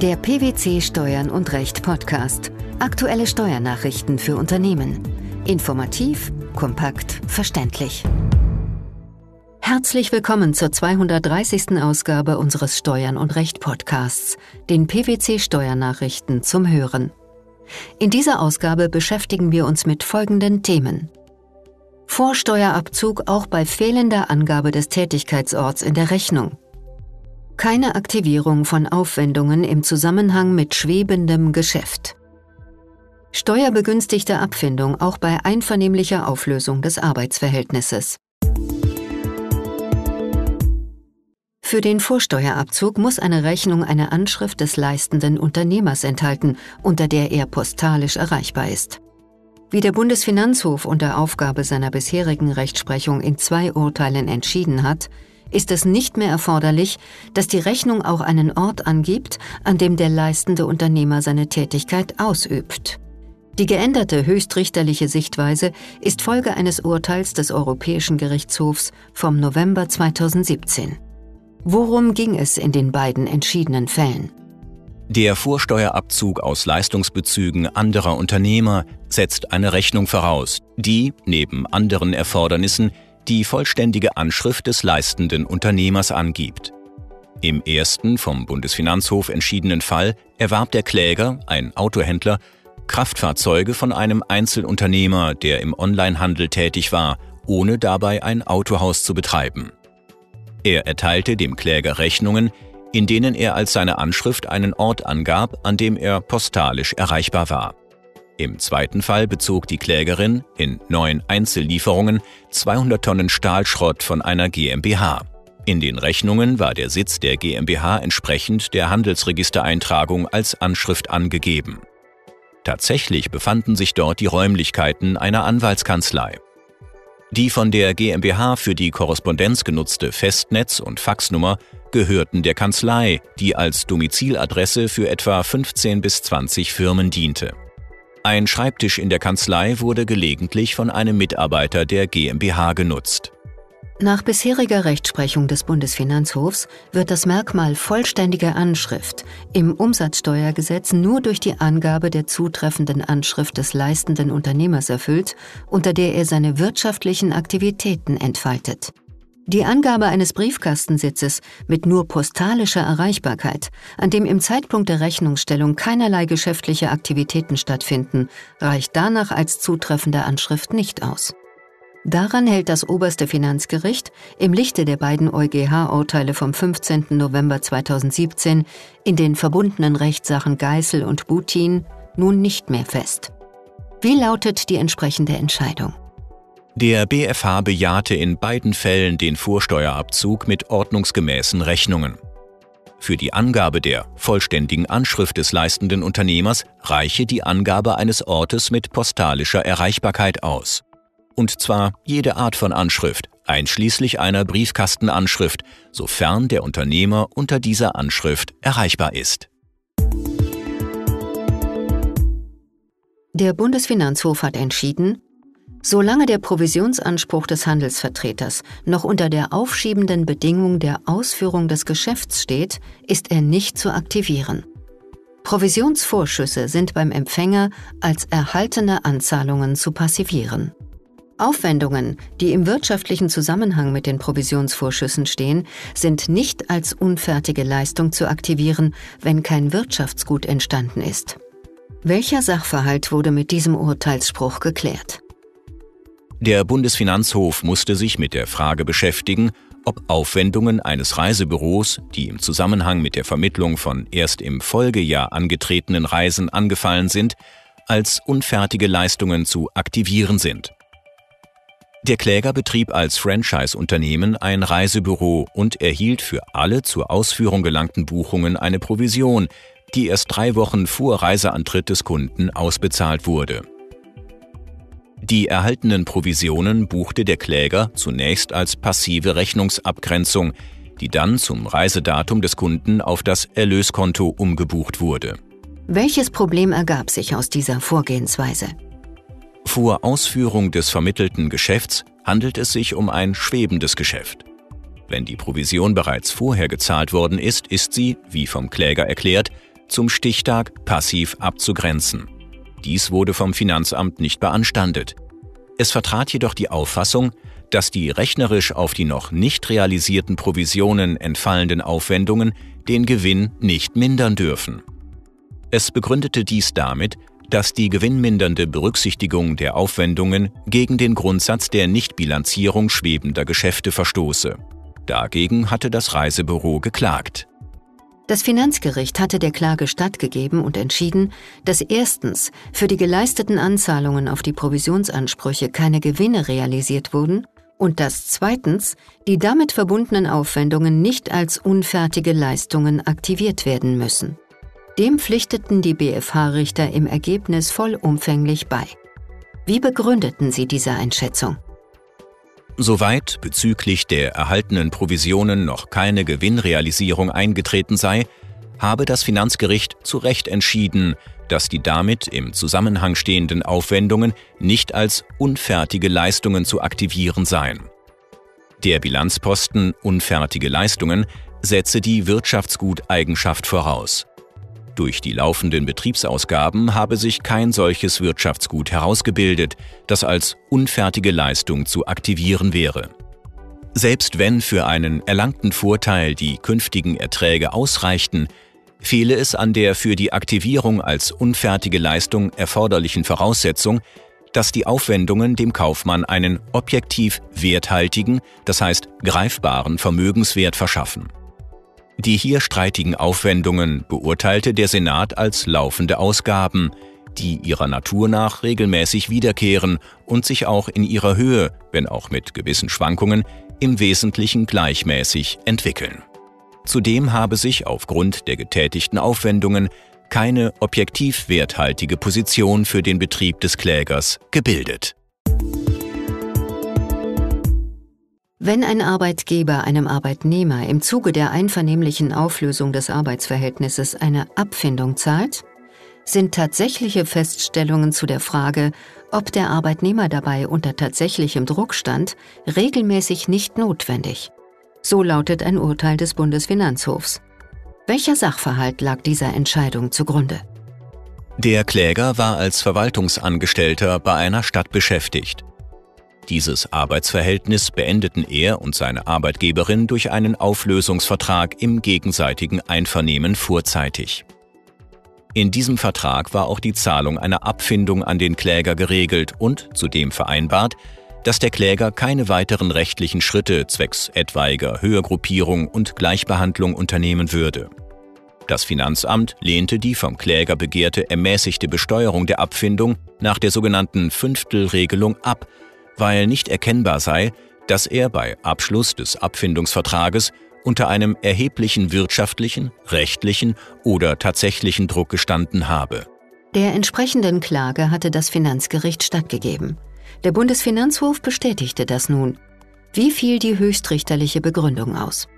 Der PwC Steuern und Recht Podcast. Aktuelle Steuernachrichten für Unternehmen. Informativ, kompakt, verständlich. Herzlich willkommen zur 230. Ausgabe unseres Steuern und Recht Podcasts, den PwC Steuernachrichten zum Hören. In dieser Ausgabe beschäftigen wir uns mit folgenden Themen. Vorsteuerabzug auch bei fehlender Angabe des Tätigkeitsorts in der Rechnung. Keine Aktivierung von Aufwendungen im Zusammenhang mit schwebendem Geschäft. Steuerbegünstigte Abfindung auch bei einvernehmlicher Auflösung des Arbeitsverhältnisses. Für den Vorsteuerabzug muss eine Rechnung eine Anschrift des leistenden Unternehmers enthalten, unter der er postalisch erreichbar ist. Wie der Bundesfinanzhof unter Aufgabe seiner bisherigen Rechtsprechung in zwei Urteilen entschieden hat, ist es nicht mehr erforderlich, dass die Rechnung auch einen Ort angibt, an dem der leistende Unternehmer seine Tätigkeit ausübt. Die geänderte höchstrichterliche Sichtweise ist Folge eines Urteils des Europäischen Gerichtshofs vom November 2017. Worum ging es in den beiden entschiedenen Fällen? Der Vorsteuerabzug aus Leistungsbezügen anderer Unternehmer setzt eine Rechnung voraus, die, neben anderen Erfordernissen, die vollständige Anschrift des leistenden Unternehmers angibt. Im ersten vom Bundesfinanzhof entschiedenen Fall erwarb der Kläger, ein Autohändler, Kraftfahrzeuge von einem Einzelunternehmer, der im Onlinehandel tätig war, ohne dabei ein Autohaus zu betreiben. Er erteilte dem Kläger Rechnungen, in denen er als seine Anschrift einen Ort angab, an dem er postalisch erreichbar war. Im zweiten Fall bezog die Klägerin in neun Einzellieferungen 200 Tonnen Stahlschrott von einer GmbH. In den Rechnungen war der Sitz der GmbH entsprechend der Handelsregistereintragung als Anschrift angegeben. Tatsächlich befanden sich dort die Räumlichkeiten einer Anwaltskanzlei. Die von der GmbH für die Korrespondenz genutzte Festnetz- und Faxnummer gehörten der Kanzlei, die als Domiziladresse für etwa 15 bis 20 Firmen diente. Ein Schreibtisch in der Kanzlei wurde gelegentlich von einem Mitarbeiter der GmbH genutzt. Nach bisheriger Rechtsprechung des Bundesfinanzhofs wird das Merkmal vollständige Anschrift im Umsatzsteuergesetz nur durch die Angabe der zutreffenden Anschrift des leistenden Unternehmers erfüllt, unter der er seine wirtschaftlichen Aktivitäten entfaltet. Die Angabe eines Briefkastensitzes mit nur postalischer Erreichbarkeit, an dem im Zeitpunkt der Rechnungsstellung keinerlei geschäftliche Aktivitäten stattfinden, reicht danach als zutreffende Anschrift nicht aus. Daran hält das oberste Finanzgericht im Lichte der beiden EuGH-Urteile vom 15. November 2017 in den verbundenen Rechtssachen Geißel und Butin nun nicht mehr fest. Wie lautet die entsprechende Entscheidung? Der BFH bejahte in beiden Fällen den Vorsteuerabzug mit ordnungsgemäßen Rechnungen. Für die Angabe der vollständigen Anschrift des leistenden Unternehmers reiche die Angabe eines Ortes mit postalischer Erreichbarkeit aus. Und zwar jede Art von Anschrift, einschließlich einer Briefkastenanschrift, sofern der Unternehmer unter dieser Anschrift erreichbar ist. Der Bundesfinanzhof hat entschieden, Solange der Provisionsanspruch des Handelsvertreters noch unter der aufschiebenden Bedingung der Ausführung des Geschäfts steht, ist er nicht zu aktivieren. Provisionsvorschüsse sind beim Empfänger als erhaltene Anzahlungen zu passivieren. Aufwendungen, die im wirtschaftlichen Zusammenhang mit den Provisionsvorschüssen stehen, sind nicht als unfertige Leistung zu aktivieren, wenn kein Wirtschaftsgut entstanden ist. Welcher Sachverhalt wurde mit diesem Urteilsspruch geklärt? Der Bundesfinanzhof musste sich mit der Frage beschäftigen, ob Aufwendungen eines Reisebüros, die im Zusammenhang mit der Vermittlung von erst im Folgejahr angetretenen Reisen angefallen sind, als unfertige Leistungen zu aktivieren sind. Der Kläger betrieb als Franchise-Unternehmen ein Reisebüro und erhielt für alle zur Ausführung gelangten Buchungen eine Provision, die erst drei Wochen vor Reiseantritt des Kunden ausbezahlt wurde. Die erhaltenen Provisionen buchte der Kläger zunächst als passive Rechnungsabgrenzung, die dann zum Reisedatum des Kunden auf das Erlöskonto umgebucht wurde. Welches Problem ergab sich aus dieser Vorgehensweise? Vor Ausführung des vermittelten Geschäfts handelt es sich um ein schwebendes Geschäft. Wenn die Provision bereits vorher gezahlt worden ist, ist sie, wie vom Kläger erklärt, zum Stichtag passiv abzugrenzen. Dies wurde vom Finanzamt nicht beanstandet. Es vertrat jedoch die Auffassung, dass die rechnerisch auf die noch nicht realisierten Provisionen entfallenden Aufwendungen den Gewinn nicht mindern dürfen. Es begründete dies damit, dass die gewinnmindernde Berücksichtigung der Aufwendungen gegen den Grundsatz der Nichtbilanzierung schwebender Geschäfte verstoße. Dagegen hatte das Reisebüro geklagt. Das Finanzgericht hatte der Klage stattgegeben und entschieden, dass erstens für die geleisteten Anzahlungen auf die Provisionsansprüche keine Gewinne realisiert wurden und dass zweitens die damit verbundenen Aufwendungen nicht als unfertige Leistungen aktiviert werden müssen. Dem pflichteten die BFH-Richter im Ergebnis vollumfänglich bei. Wie begründeten sie diese Einschätzung? Soweit bezüglich der erhaltenen Provisionen noch keine Gewinnrealisierung eingetreten sei, habe das Finanzgericht zu Recht entschieden, dass die damit im Zusammenhang stehenden Aufwendungen nicht als unfertige Leistungen zu aktivieren seien. Der Bilanzposten unfertige Leistungen setze die Wirtschaftsguteigenschaft voraus. Durch die laufenden Betriebsausgaben habe sich kein solches Wirtschaftsgut herausgebildet, das als unfertige Leistung zu aktivieren wäre. Selbst wenn für einen erlangten Vorteil die künftigen Erträge ausreichten, fehle es an der für die Aktivierung als unfertige Leistung erforderlichen Voraussetzung, dass die Aufwendungen dem Kaufmann einen objektiv werthaltigen, das heißt greifbaren Vermögenswert verschaffen. Die hier streitigen Aufwendungen beurteilte der Senat als laufende Ausgaben, die ihrer Natur nach regelmäßig wiederkehren und sich auch in ihrer Höhe, wenn auch mit gewissen Schwankungen, im Wesentlichen gleichmäßig entwickeln. Zudem habe sich aufgrund der getätigten Aufwendungen keine objektiv werthaltige Position für den Betrieb des Klägers gebildet. Wenn ein Arbeitgeber einem Arbeitnehmer im Zuge der einvernehmlichen Auflösung des Arbeitsverhältnisses eine Abfindung zahlt, sind tatsächliche Feststellungen zu der Frage, ob der Arbeitnehmer dabei unter tatsächlichem Druck stand, regelmäßig nicht notwendig. So lautet ein Urteil des Bundesfinanzhofs. Welcher Sachverhalt lag dieser Entscheidung zugrunde? Der Kläger war als Verwaltungsangestellter bei einer Stadt beschäftigt. Dieses Arbeitsverhältnis beendeten er und seine Arbeitgeberin durch einen Auflösungsvertrag im gegenseitigen Einvernehmen vorzeitig. In diesem Vertrag war auch die Zahlung einer Abfindung an den Kläger geregelt und zudem vereinbart, dass der Kläger keine weiteren rechtlichen Schritte zwecks etwaiger Höhergruppierung und Gleichbehandlung unternehmen würde. Das Finanzamt lehnte die vom Kläger begehrte ermäßigte Besteuerung der Abfindung nach der sogenannten Fünftelregelung ab weil nicht erkennbar sei, dass er bei Abschluss des Abfindungsvertrages unter einem erheblichen wirtschaftlichen, rechtlichen oder tatsächlichen Druck gestanden habe. Der entsprechenden Klage hatte das Finanzgericht stattgegeben. Der Bundesfinanzhof bestätigte das nun. Wie fiel die höchstrichterliche Begründung aus?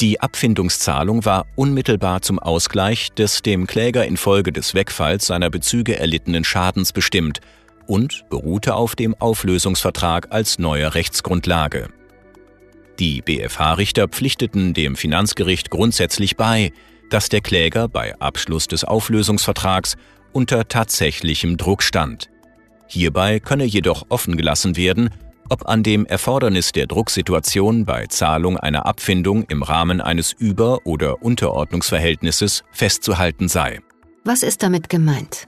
Die Abfindungszahlung war unmittelbar zum Ausgleich des dem Kläger infolge des Wegfalls seiner Bezüge erlittenen Schadens bestimmt und beruhte auf dem Auflösungsvertrag als neue Rechtsgrundlage. Die BFH-Richter pflichteten dem Finanzgericht grundsätzlich bei, dass der Kläger bei Abschluss des Auflösungsvertrags unter tatsächlichem Druck stand. Hierbei könne jedoch offen gelassen werden, ob an dem Erfordernis der Drucksituation bei Zahlung einer Abfindung im Rahmen eines Über- oder Unterordnungsverhältnisses festzuhalten sei. Was ist damit gemeint?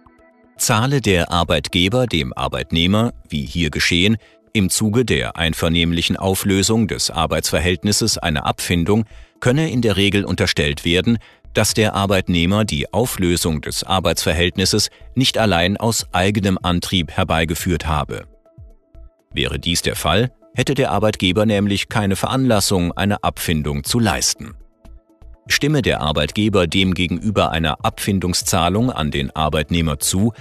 Zahle der Arbeitgeber dem Arbeitnehmer, wie hier geschehen, im Zuge der einvernehmlichen Auflösung des Arbeitsverhältnisses eine Abfindung, könne in der Regel unterstellt werden, dass der Arbeitnehmer die Auflösung des Arbeitsverhältnisses nicht allein aus eigenem Antrieb herbeigeführt habe. Wäre dies der Fall, hätte der Arbeitgeber nämlich keine Veranlassung, eine Abfindung zu leisten. Stimme der Arbeitgeber demgegenüber einer Abfindungszahlung an den Arbeitnehmer zu,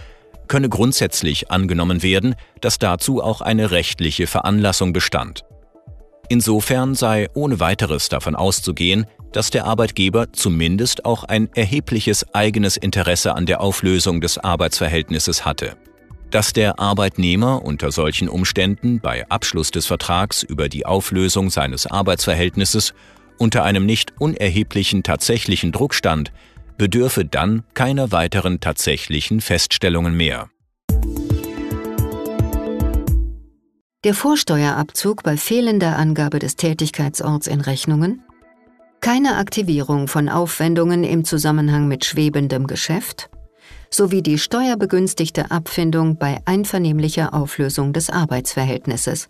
könne grundsätzlich angenommen werden, dass dazu auch eine rechtliche Veranlassung bestand. Insofern sei ohne weiteres davon auszugehen, dass der Arbeitgeber zumindest auch ein erhebliches eigenes Interesse an der Auflösung des Arbeitsverhältnisses hatte. Dass der Arbeitnehmer unter solchen Umständen bei Abschluss des Vertrags über die Auflösung seines Arbeitsverhältnisses unter einem nicht unerheblichen tatsächlichen Druck stand, bedürfe dann keiner weiteren tatsächlichen Feststellungen mehr. Der Vorsteuerabzug bei fehlender Angabe des Tätigkeitsorts in Rechnungen, keine Aktivierung von Aufwendungen im Zusammenhang mit schwebendem Geschäft sowie die steuerbegünstigte Abfindung bei einvernehmlicher Auflösung des Arbeitsverhältnisses.